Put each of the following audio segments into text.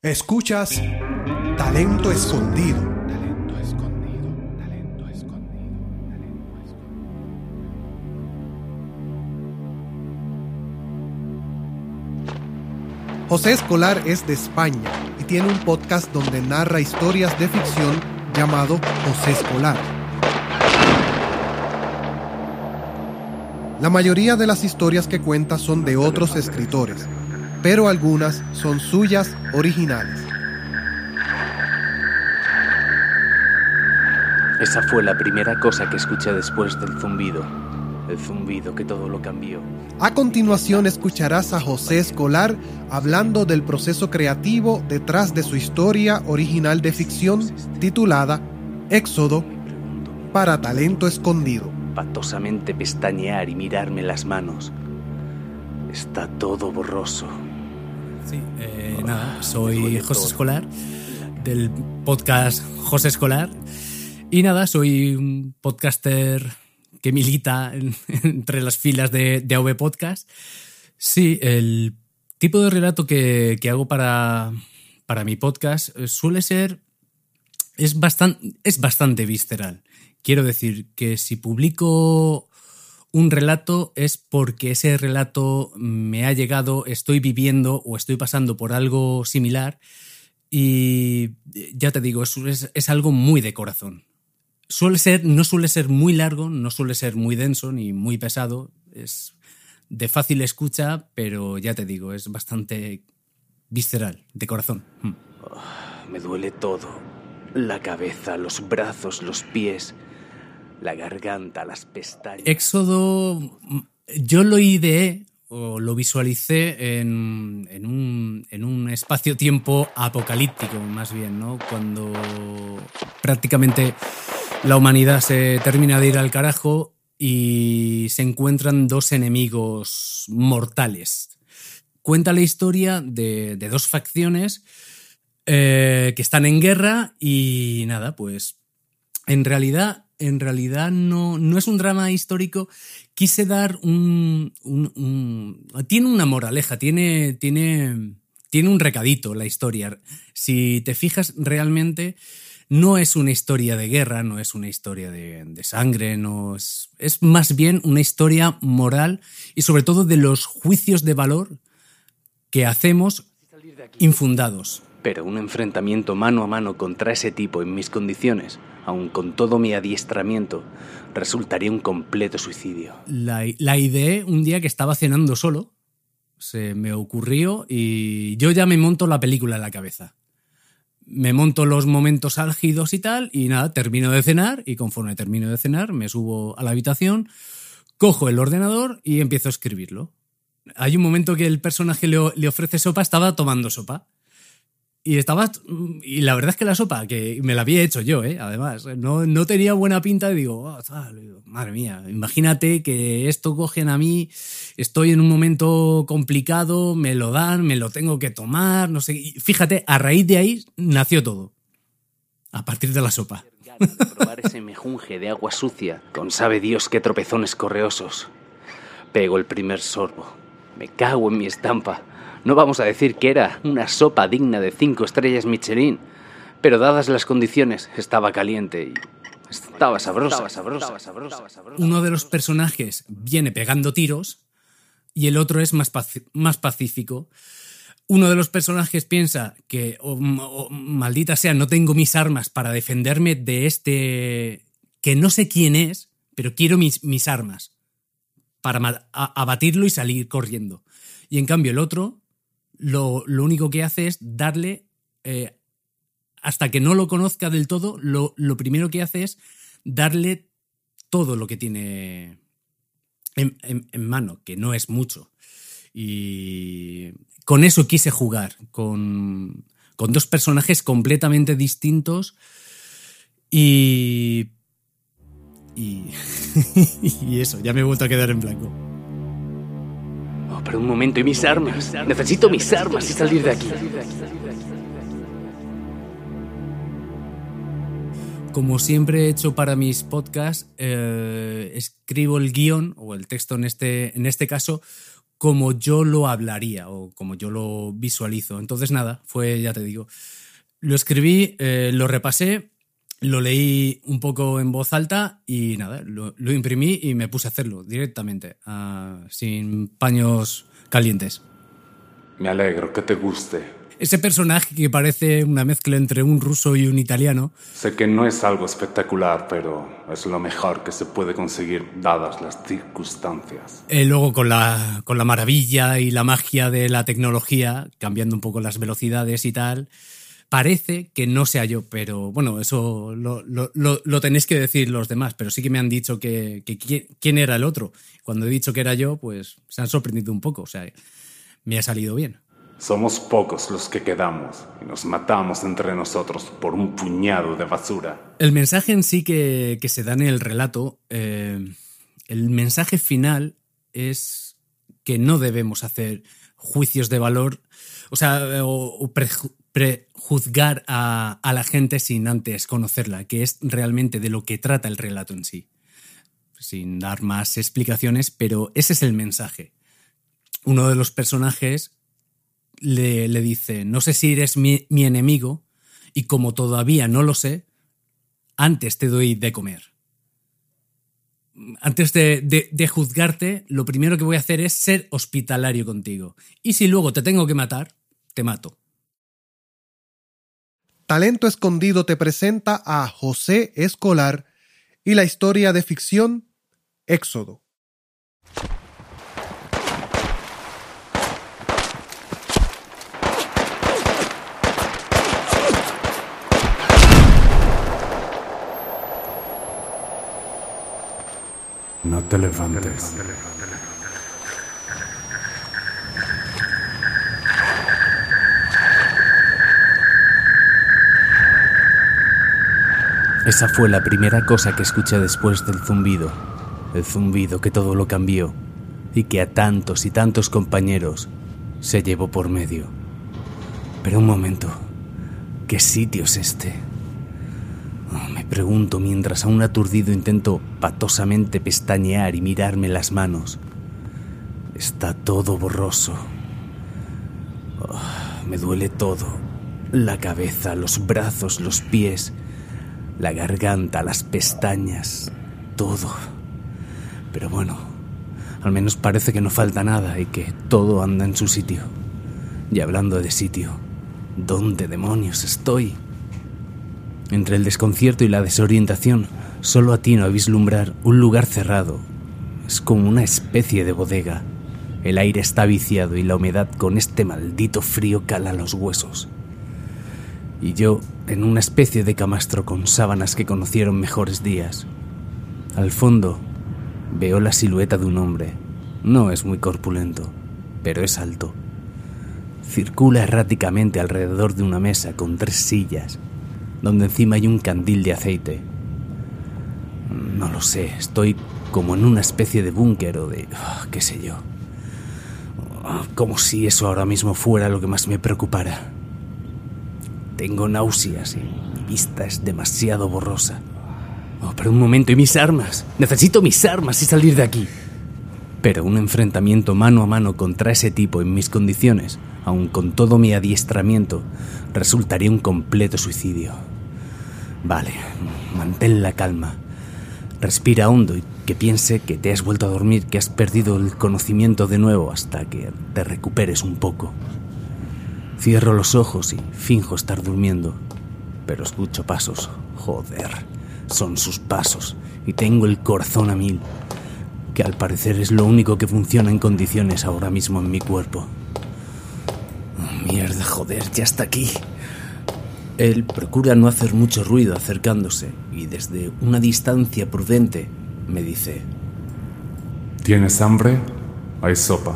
Escuchas Talento Escondido. Talento escondido, talento escondido, talento escondido. José Escolar es de España y tiene un podcast donde narra historias de ficción llamado José Escolar. La mayoría de las historias que cuenta son de otros escritores, pero algunas son suyas originales. Esa fue la primera cosa que escuché después del zumbido. El zumbido que todo lo cambió. A continuación escucharás a José Escolar hablando del proceso creativo detrás de su historia original de ficción titulada Éxodo para talento escondido. patosamente pestañear y mirarme las manos. Está todo borroso. Sí, eh, nada, soy José Escolar, del podcast José Escolar. Y nada, soy un podcaster que milita en- entre las filas de, de AV Podcast. Sí, el tipo de relato que, que hago para, para mi podcast eh, suele ser. Es bastante, es bastante visceral. Quiero decir que si publico un relato es porque ese relato me ha llegado, estoy viviendo o estoy pasando por algo similar y ya te digo, es, es- algo muy de corazón. Suele ser, no suele ser muy largo, no suele ser muy denso ni muy pesado, es de fácil escucha, pero ya te digo, es bastante visceral, de corazón. Mm. Me duele todo. La cabeza, los brazos, los pies, la garganta, las pestañas. Éxodo, yo lo ideé o lo visualicé en, en un, en un espacio-tiempo apocalíptico, más bien, ¿no? Cuando prácticamente la humanidad se termina de ir al carajo y se encuentran dos enemigos mortales. Cuenta la historia de, de dos facciones eh, que están en guerra y nada, pues en realidad, en realidad no, no es un drama histórico. Quise dar un, tiene una moraleja, tiene, tiene, tiene un recadito la historia. Si te fijas realmente, no es una historia de guerra, no es una historia de, de sangre, no es, es más bien una historia moral y sobre todo de los juicios de valor que hacemos infundados. Pero un enfrentamiento mano a mano contra ese tipo en mis condiciones, aun con todo mi adiestramiento, resultaría un completo suicidio. La, la ideé un día que estaba cenando solo. Se me ocurrió y yo ya me monto la película en la cabeza. Me monto los momentos álgidos y tal, y nada, termino de cenar, y conforme termino de cenar, me subo a la habitación, cojo el ordenador y empiezo a escribirlo. Hay un momento que el personaje le, le ofrece sopa, estaba tomando sopa. Y estaba. Y la verdad es que la sopa, que me la había hecho yo, ¿eh? además, no, no tenía buena pinta. Y digo, "Oh, tal", digo, madre mía, imagínate que esto cogen a mí, estoy en un momento complicado, me lo dan, me lo tengo que tomar, no sé. Y fíjate, a raíz de ahí nació todo. A partir de la sopa. Probar ese mejunje de agua sucia, con sabe Dios qué tropezones correosos. Pego el primer sorbo. Me cago en mi estampa. No vamos a decir que era una sopa digna de cinco estrellas Michelin, pero dadas las condiciones, estaba caliente y estaba sabrosa. Estaba sabrosa, sabrosa, sabrosa. Uno de los personajes viene pegando tiros y el otro es más, paci- más pacífico. Uno de los personajes piensa que, oh, oh, maldita sea, no tengo mis armas para defenderme de este que no sé quién es, pero quiero mis, mis armas para abatirlo y salir corriendo. Y en cambio el otro lo, lo único que hace es darle, eh, hasta que no lo conozca del todo, lo, lo primero que hace es darle todo lo que tiene en, mano, que no es mucho. Y con eso quise jugar, con, con dos personajes completamente distintos y... Y, y eso, ya me he vuelto a quedar en blanco. Pero un momento, ¿y mis armas? Necesito mis armas y salir de aquí. Como siempre he hecho para mis podcasts, eh, escribo el guion o el texto en este, en este caso como yo lo hablaría o como yo lo visualizo. Entonces, nada, fue, ya te digo, lo escribí, eh, lo repasé, lo leí un poco en voz alta y nada, lo, lo imprimí y me puse a hacerlo directamente, ah, sin paños calientes. Me alegro que te guste. Ese personaje que parece una mezcla entre un ruso y un italiano, Sé que no es algo espectacular, pero es lo mejor que se puede conseguir dadas las circunstancias. eh, luego con la, con la maravilla y la magia de la tecnología, cambiando un poco las velocidades y tal, parece que no sea yo, pero bueno, eso lo, lo- lo- lo tenéis que decir los demás, pero sí que me han dicho que, que qui- quién era el otro. Cuando he dicho que era yo, pues se han sorprendido un poco, o sea, me ha salido bien. Somos pocos los que quedamos y nos matamos entre nosotros por un puñado de basura. El mensaje en sí que, que se da en el relato, eh, el mensaje final es que no debemos hacer juicios de valor, o sea, o, o preju- prejuzgar a, la gente sin antes conocerla, que es realmente de lo que trata el relato en sí. Sin dar más explicaciones, pero ese es el mensaje. Uno de los personajes le, dice, no sé si eres mi, mi enemigo, y como todavía no lo sé, antes te doy de comer. Antes de juzgarte, lo primero que voy a hacer es ser hospitalario contigo. Y si luego te tengo que matar, te mato. Talento Escondido te presenta a José Escolar y la historia de ficción Éxodo. No te levantes. Esa fue la primera cosa que escuché después del zumbido. El zumbido que todo lo cambió y que a tantos y tantos compañeros se llevó por medio. Pero un momento, ¿qué sitio es este? Oh, me pregunto mientras a un aturdido intento patosamente pestañear y mirarme las manos. Está todo borroso. Oh, me duele todo. La cabeza, los brazos, los pies, la garganta, las pestañas, todo. Pero bueno, al menos parece que no falta nada y que todo anda en su sitio. Y hablando de sitio, ¿dónde demonios estoy? Entre el desconcierto y la desorientación, solo atino a vislumbrar un lugar cerrado. Es como una especie de bodega. El aire está viciado y la humedad con este maldito frío cala los huesos. Y yo en una especie de camastro con sábanas que conocieron mejores días. Al fondo veo la silueta de un hombre. No es muy corpulento, pero es alto. Circula erráticamente alrededor de una mesa con tres sillas, donde encima hay un candil de aceite. No lo sé, estoy como en una especie de búnker o de... ah, qué sé yo. Como si eso ahora mismo fuera lo que más me preocupara. Tengo náuseas y mi vista es demasiado borrosa. Oh, pero un momento, ¿y mis armas? Necesito mis armas y salir de aquí. Pero un enfrentamiento mano a mano contra ese tipo en mis condiciones, aun con todo mi adiestramiento, resultaría un completo suicidio. Vale, mantén la calma. Respira hondo y que piense que te has vuelto a dormir, que has perdido el conocimiento de nuevo hasta que te recuperes un poco. Cierro los ojos y finjo estar durmiendo, pero escucho pasos. Joder, son sus pasos y tengo el corazón a mil, que al parecer es lo único que funciona en condiciones ahora mismo en mi cuerpo. Oh, mierda, joder, ya está aquí. Él procura no hacer mucho ruido acercándose y desde una distancia prudente me dice, ¿Tienes hambre? Hay sopa.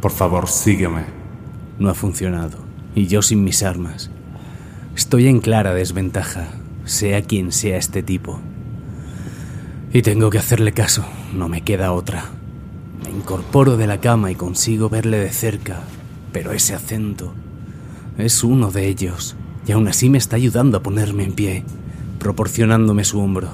Por favor, sígueme. No ha funcionado, y yo sin mis armas. Estoy en clara desventaja, sea quien sea este tipo. Y tengo que hacerle caso, no me queda otra. Me incorporo de la cama y consigo verle de cerca, pero ese acento es uno de ellos, y aún así me está ayudando a ponerme en pie, proporcionándome su hombro.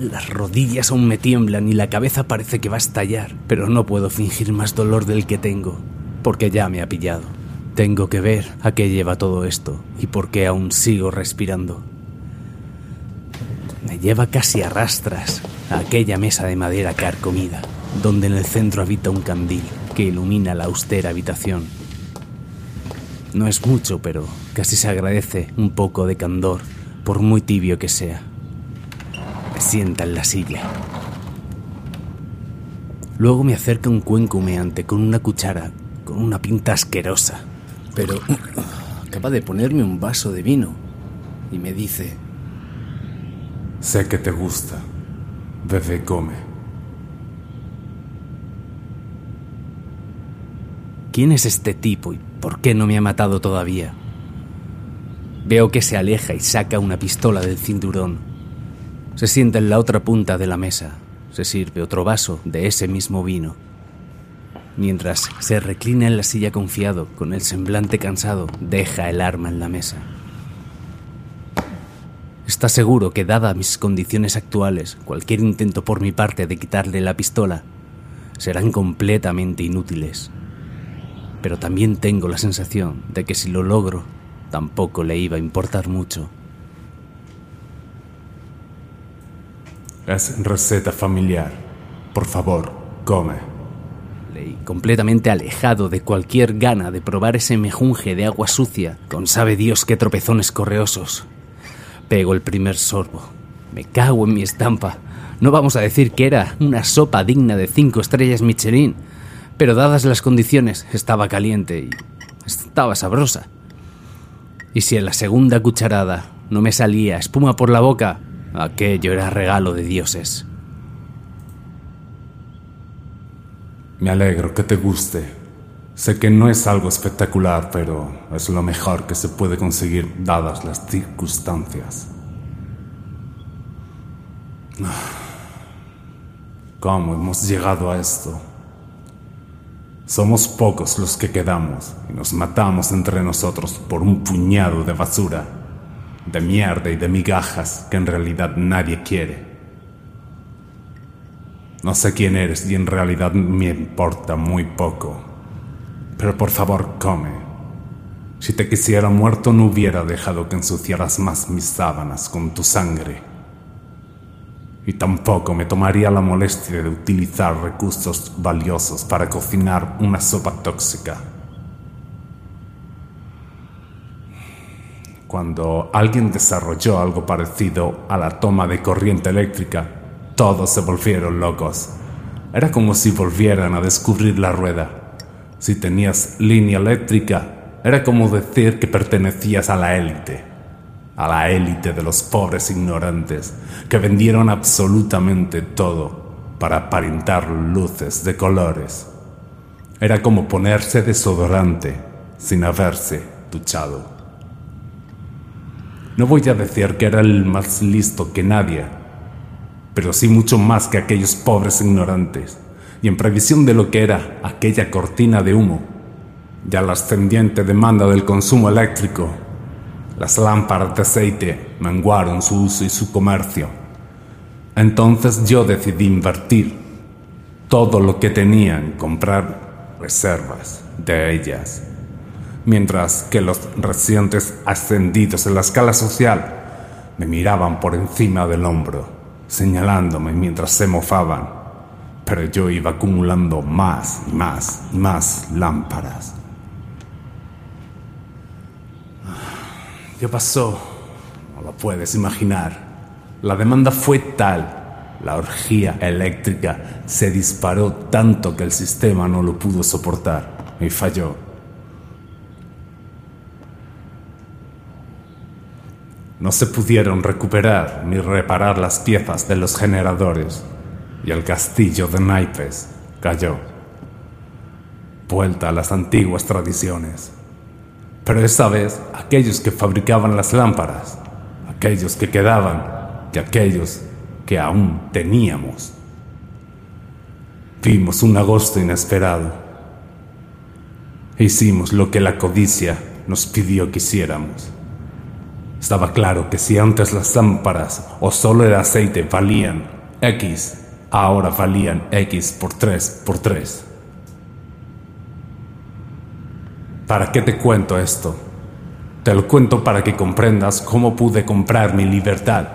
Las rodillas aún me tiemblan y la cabeza parece que va a estallar, pero no puedo fingir más dolor del que tengo, porque ya me ha pillado. Tengo que ver a qué lleva todo esto y por qué aún sigo respirando. Me lleva casi a rastras a aquella mesa de madera carcomida, donde en el centro habita un candil que ilumina la austera habitación. No es mucho, pero casi se agradece un poco de candor, por muy tibio que sea. Sienta en la silla. Luego me acerca un cuenco humeante con una cuchara, con una pinta asquerosa. Pero acaba de ponerme un vaso de vino y me dice, Sé que te gusta. Bebe y come. ¿quién es este tipo y por qué no me ha matado todavía? Veo que se aleja y saca una pistola del cinturón. Se sienta en la otra punta de la mesa. Se sirve otro vaso de ese mismo vino. Mientras se reclina en la silla confiado, con el semblante cansado, deja el arma en la mesa. Está seguro que, dada mis condiciones actuales, cualquier intento por mi parte de quitarle la pistola serán completamente inútiles. Pero también tengo la sensación de que si lo logro, tampoco le iba a importar mucho. Es receta familiar. Por favor, come. Leí completamente alejado de cualquier gana de probar ese mejunje de agua sucia, con sabe Dios qué tropezones correosos. Pego el primer sorbo. Me cago en mi estampa. No vamos a decir que era una sopa digna de cinco estrellas Michelin, pero dadas las condiciones estaba caliente y estaba sabrosa. Y si en la segunda cucharada no me salía espuma por la boca, aquello era regalo de dioses. Me alegro que te guste. Sé que no es algo espectacular, pero es lo mejor que se puede conseguir dadas las circunstancias. ¿Cómo hemos llegado a esto? Somos pocos los que quedamos y nos matamos entre nosotros por un puñado de basura, de mierda y de migajas que en realidad nadie quiere. No sé quién eres y en realidad me importa muy poco. Pero por favor, come. Si te quisiera muerto no hubiera dejado que ensuciaras más mis sábanas con tu sangre. Y tampoco me tomaría la molestia de utilizar recursos valiosos para cocinar una sopa tóxica. Cuando alguien desarrolló algo parecido a la toma de corriente eléctrica, todos se volvieron locos. Era como si volvieran a descubrir la rueda. Si tenías línea eléctrica, era como decir que pertenecías a la élite, a la élite de los pobres ignorantes que vendieron absolutamente todo para aparentar luces de colores. Era como ponerse desodorante sin haberse duchado. No voy a decir que era el más listo que nadie, pero sí mucho más que aquellos pobres ignorantes, y en previsión de lo que era aquella cortina de humo, ya la ascendiente demanda del consumo eléctrico, las lámparas de aceite menguaron su uso y su comercio. Entonces yo decidí invertir todo lo que tenía en comprar reservas de ellas, mientras que los recientes ascendidos en la escala social me miraban por encima del hombro, señalándome mientras se mofaban, pero yo iba acumulando más y más y más lámparas. ¿Qué pasó? No lo puedes imaginar. La demanda fue tal, la orgía eléctrica se disparó tanto que el sistema no lo pudo soportar y falló. No se pudieron recuperar ni reparar las piezas de los generadores y el castillo de naipes cayó. Vuelta a las antiguas tradiciones. Pero esta vez aquellos que fabricaban las lámparas, aquellos que quedaban y aquellos que aún teníamos. Vimos un agosto inesperado. Hicimos lo que la codicia nos pidió que hiciéramos. Estaba claro que si antes las lámparas o solo el aceite valían X, ahora valían X por 3 por 3. ¿Para qué te cuento esto? Te lo cuento para que comprendas cómo pude comprar mi libertad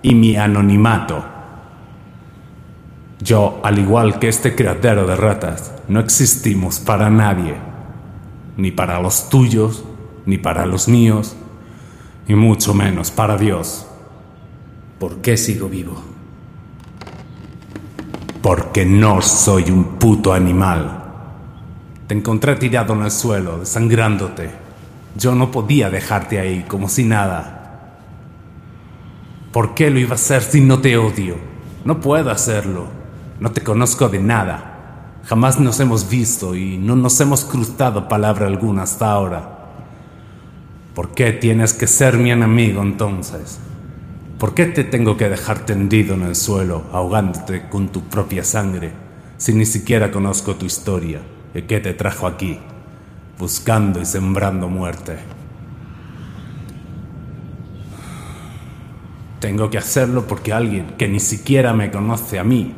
y mi anonimato. Yo, al igual que este criadero de ratas, no existimos para nadie, ni para los tuyos, ni para los míos, y mucho menos para Dios. ¿Por qué sigo vivo? Porque no soy un puto animal. Te encontré tirado en el suelo, desangrándote. Yo no podía dejarte ahí como si nada. ¿Por qué lo iba a hacer si no te odio? No puedo hacerlo. No te conozco de nada. Jamás nos hemos visto y no nos hemos cruzado palabra alguna hasta ahora. ¿Por qué tienes que ser mi enemigo entonces? ¿Por qué te tengo que dejar tendido en el suelo, ahogándote con tu propia sangre, si ni siquiera conozco tu historia y qué te trajo aquí, buscando y sembrando muerte? Tengo que hacerlo porque alguien que ni siquiera me conoce a mí,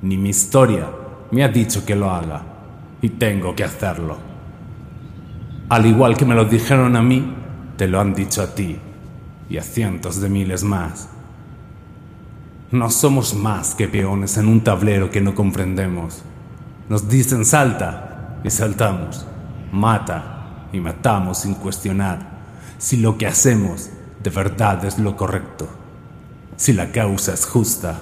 ni mi historia, me ha dicho que lo haga, y tengo que hacerlo. Al igual que me lo dijeron a mí, te lo han dicho a ti y a cientos de miles más. No somos más que peones en un tablero que no comprendemos. Nos dicen salta y saltamos, mata y matamos sin cuestionar si lo que hacemos de verdad es lo correcto, si la causa es justa.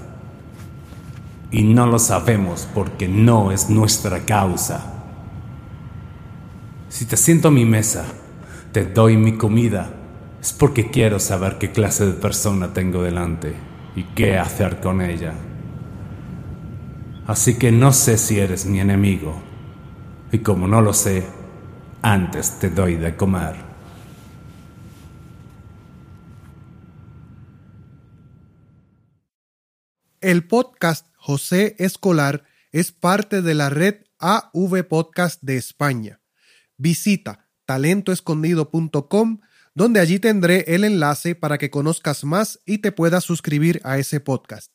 Y no lo sabemos porque no es nuestra causa. Si te siento a mi mesa, te doy mi comida, es porque quiero saber qué clase de persona tengo delante y qué hacer con ella. Así que no sé si eres mi enemigo, y como no lo sé, antes te doy de comer. El podcast José Escolar es parte de la red AV Podcast de España. Visita talentoescondido.com, donde allí tendré el enlace para que conozcas más y te puedas suscribir a ese podcast.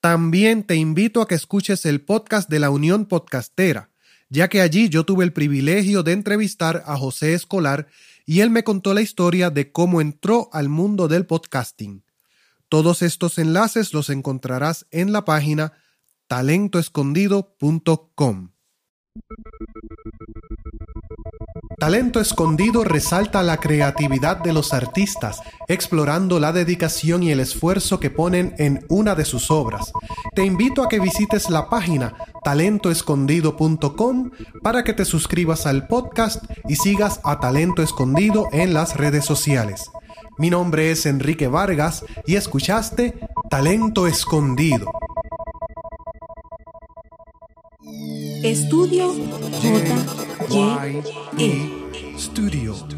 También te invito a que escuches el podcast de la Unión Podcastera, ya que allí yo tuve el privilegio de entrevistar a José Escolar y él me contó la historia de cómo entró al mundo del podcasting. Todos estos enlaces los encontrarás en la página talentoescondido.com. Talento Escondido resalta la creatividad de los artistas, explorando la dedicación y el esfuerzo que ponen en una de sus obras. Te invito a que visites la página talentoescondido.com para que te suscribas al podcast y sigas a Talento Escondido en las redes sociales. Mi nombre es Enrique Vargas y escuchaste Talento Escondido. Estudio J. Y. E. Studio.